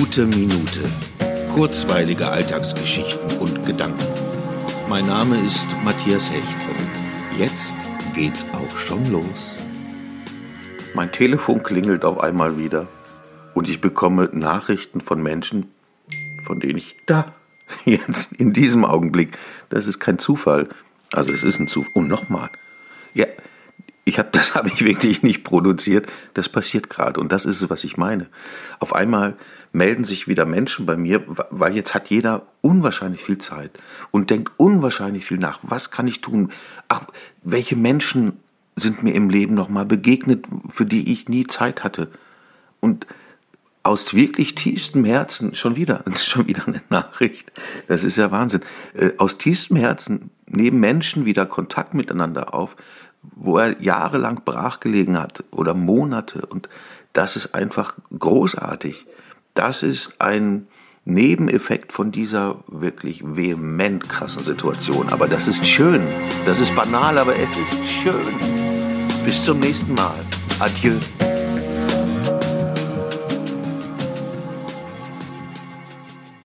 Gute Minute. Kurzweilige Alltagsgeschichten und Gedanken. Mein Name ist Matthias Hecht und jetzt geht's auch schon los. Mein Telefon klingelt auf einmal wieder und ich bekomme Nachrichten von Menschen, von denen ich da, jetzt in diesem Augenblick, das ist kein Zufall. Also es ist ein Zufall. Und nochmal. Ja, ich hab, das habe ich wirklich nicht produziert. Das passiert gerade und das ist es, was ich meine. Auf einmal melden sich wieder Menschen bei mir, weil jetzt hat jeder unwahrscheinlich viel Zeit und denkt unwahrscheinlich viel nach. Was kann ich tun? Ach, welche Menschen sind mir im Leben noch mal begegnet, für die ich nie Zeit hatte? Und aus wirklich tiefstem Herzen, schon wieder, schon wieder eine Nachricht, das ist ja Wahnsinn, äh, aus tiefstem Herzen nehmen Menschen wieder Kontakt miteinander auf, wo er jahrelang brachgelegen hat oder Monate und das ist einfach großartig. Das ist ein Nebeneffekt von dieser wirklich vehement krassen Situation. Aber das ist schön. Das ist banal, aber es ist schön. Bis zum nächsten Mal. Adieu.